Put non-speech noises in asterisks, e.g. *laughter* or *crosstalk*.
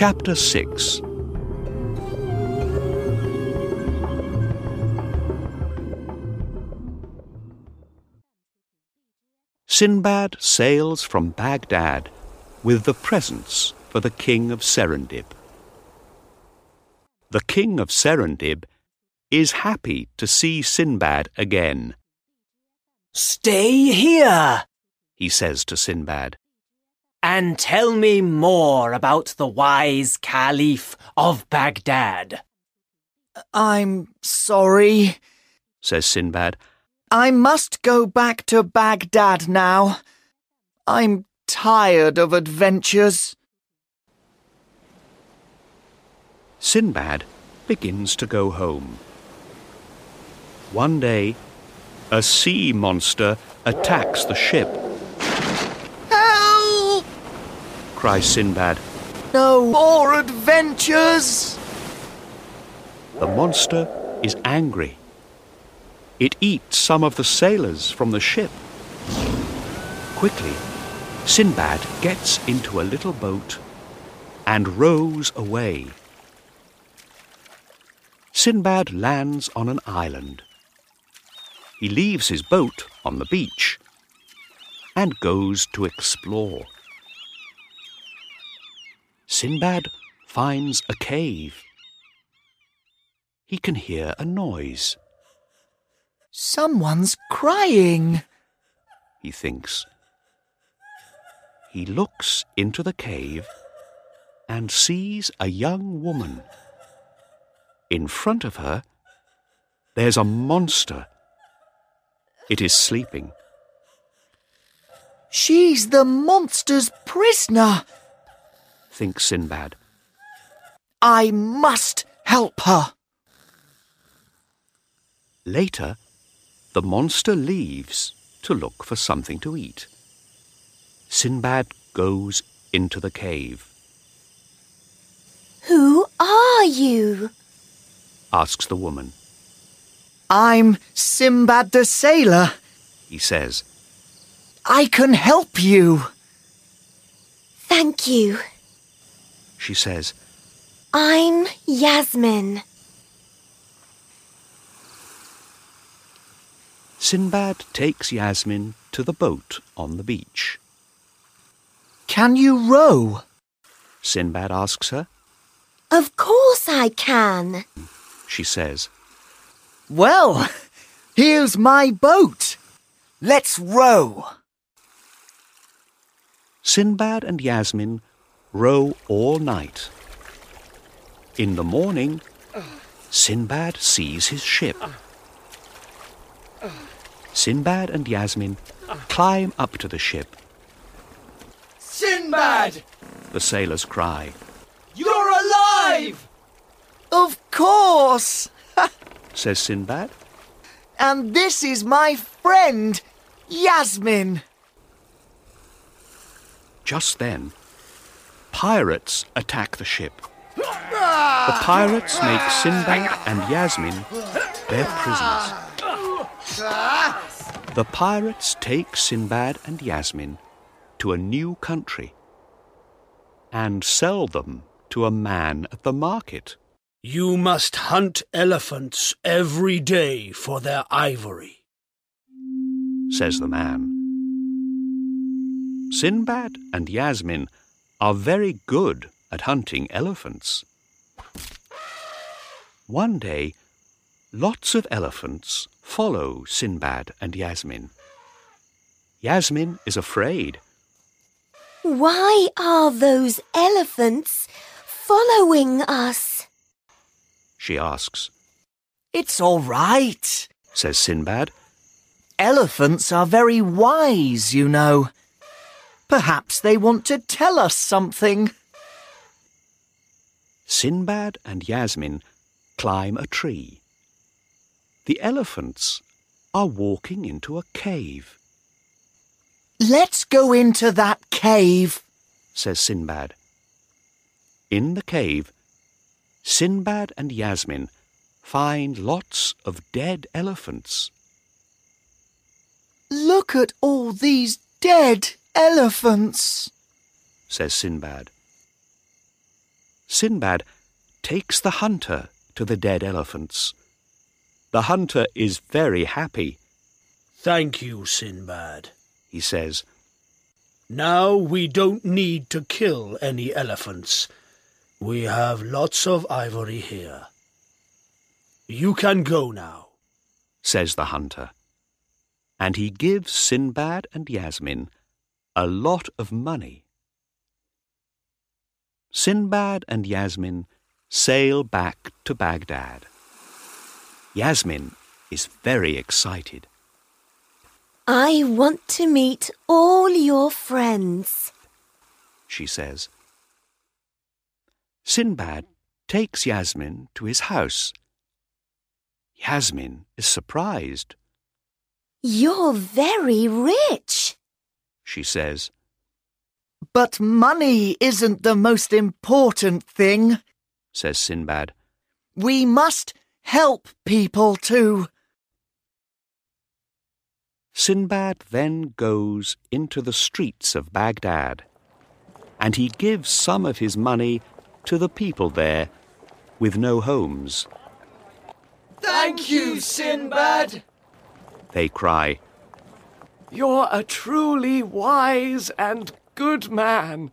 Chapter 6 Sinbad sails from Baghdad with the presents for the king of Serendib. The king of Serendib is happy to see Sinbad again. Stay here, he says to Sinbad. And tell me more about the wise Caliph of Baghdad. I'm sorry, says Sinbad. I must go back to Baghdad now. I'm tired of adventures. Sinbad begins to go home. One day, a sea monster attacks the ship, Help! Cries Sinbad. No more adventures! The monster is angry. It eats some of the sailors from the ship. Quickly, Sinbad gets into a little boat and rows away. Sinbad lands on an island. He leaves his boat on the beach and goes to explore. Sinbad finds a cave. He can hear a noise, Someone's crying. he thinks. He looks into the cave and sees a young woman. In front of her, there's a monster. It is sleeping. She's the monster's prisoner. Thinks Sinbad. I must help her. Later, the monster leaves to look for something to eat. Sinbad goes into the cave, Who are you? asks the woman. I'm Sinbad the sailor. He says, I can help you. Thank you. She says, I'm Yasmin. Sinbad takes Yasmin to the boat on the beach. Can you row? Sinbad asks her. Of course I can. She says, Well, here's my boat. Let's row. Sinbad and Yasmin row all night. In the morning, Sinbad sees his ship. Sinbad and Yasmin climb up to the ship. Sinbad! The sailors cry. You're alive! Of course. *laughs* Says Sinbad. And this is my friend, Yasmin. Just then, pirates attack the ship. The pirates make Sinbad and Yasmin their prisoners. The pirates take Sinbad and Yasmin to a new country and sell them to a man at the market. You must hunt elephants every day for their ivory. says the man. Sinbad and Yasmin are very good at hunting elephants. One day, lots of elephants follow Sinbad and Yasmin. Yasmin is afraid. Why are those elephants following us? She asks, It's all right. says Sinbad. Elephants are very wise, you know. Perhaps they want to tell us something. Sinbad and Yasmin climb a tree. The elephants are walking into a cave, Let's go into that cave. says Sinbad. In the cave, Sinbad and Yasmin find lots of dead elephants. Look at all these dead elephants. says Sinbad. Sinbad takes the hunter to the dead elephants. The hunter is very happy. Thank you, Sinbad. He says, Now we don't need to kill any elephants. We have lots of ivory here. You can go now. says the hunter. And he gives Sinbad and Yasmin a lot of money. Sinbad and Yasmin sail back to Baghdad. Yasmin is very excited. I want to meet all your friends. she says. Sinbad takes Yasmin to his house. Yasmin is surprised. You're very rich. She says, But money isn't the most important thing. says Sinbad. We must help people too. Sinbad then goes into the streets of Baghdad, and he gives some of his money to the people there with no homes. Thank you, Sinbad. They cry, You're a truly wise and good man.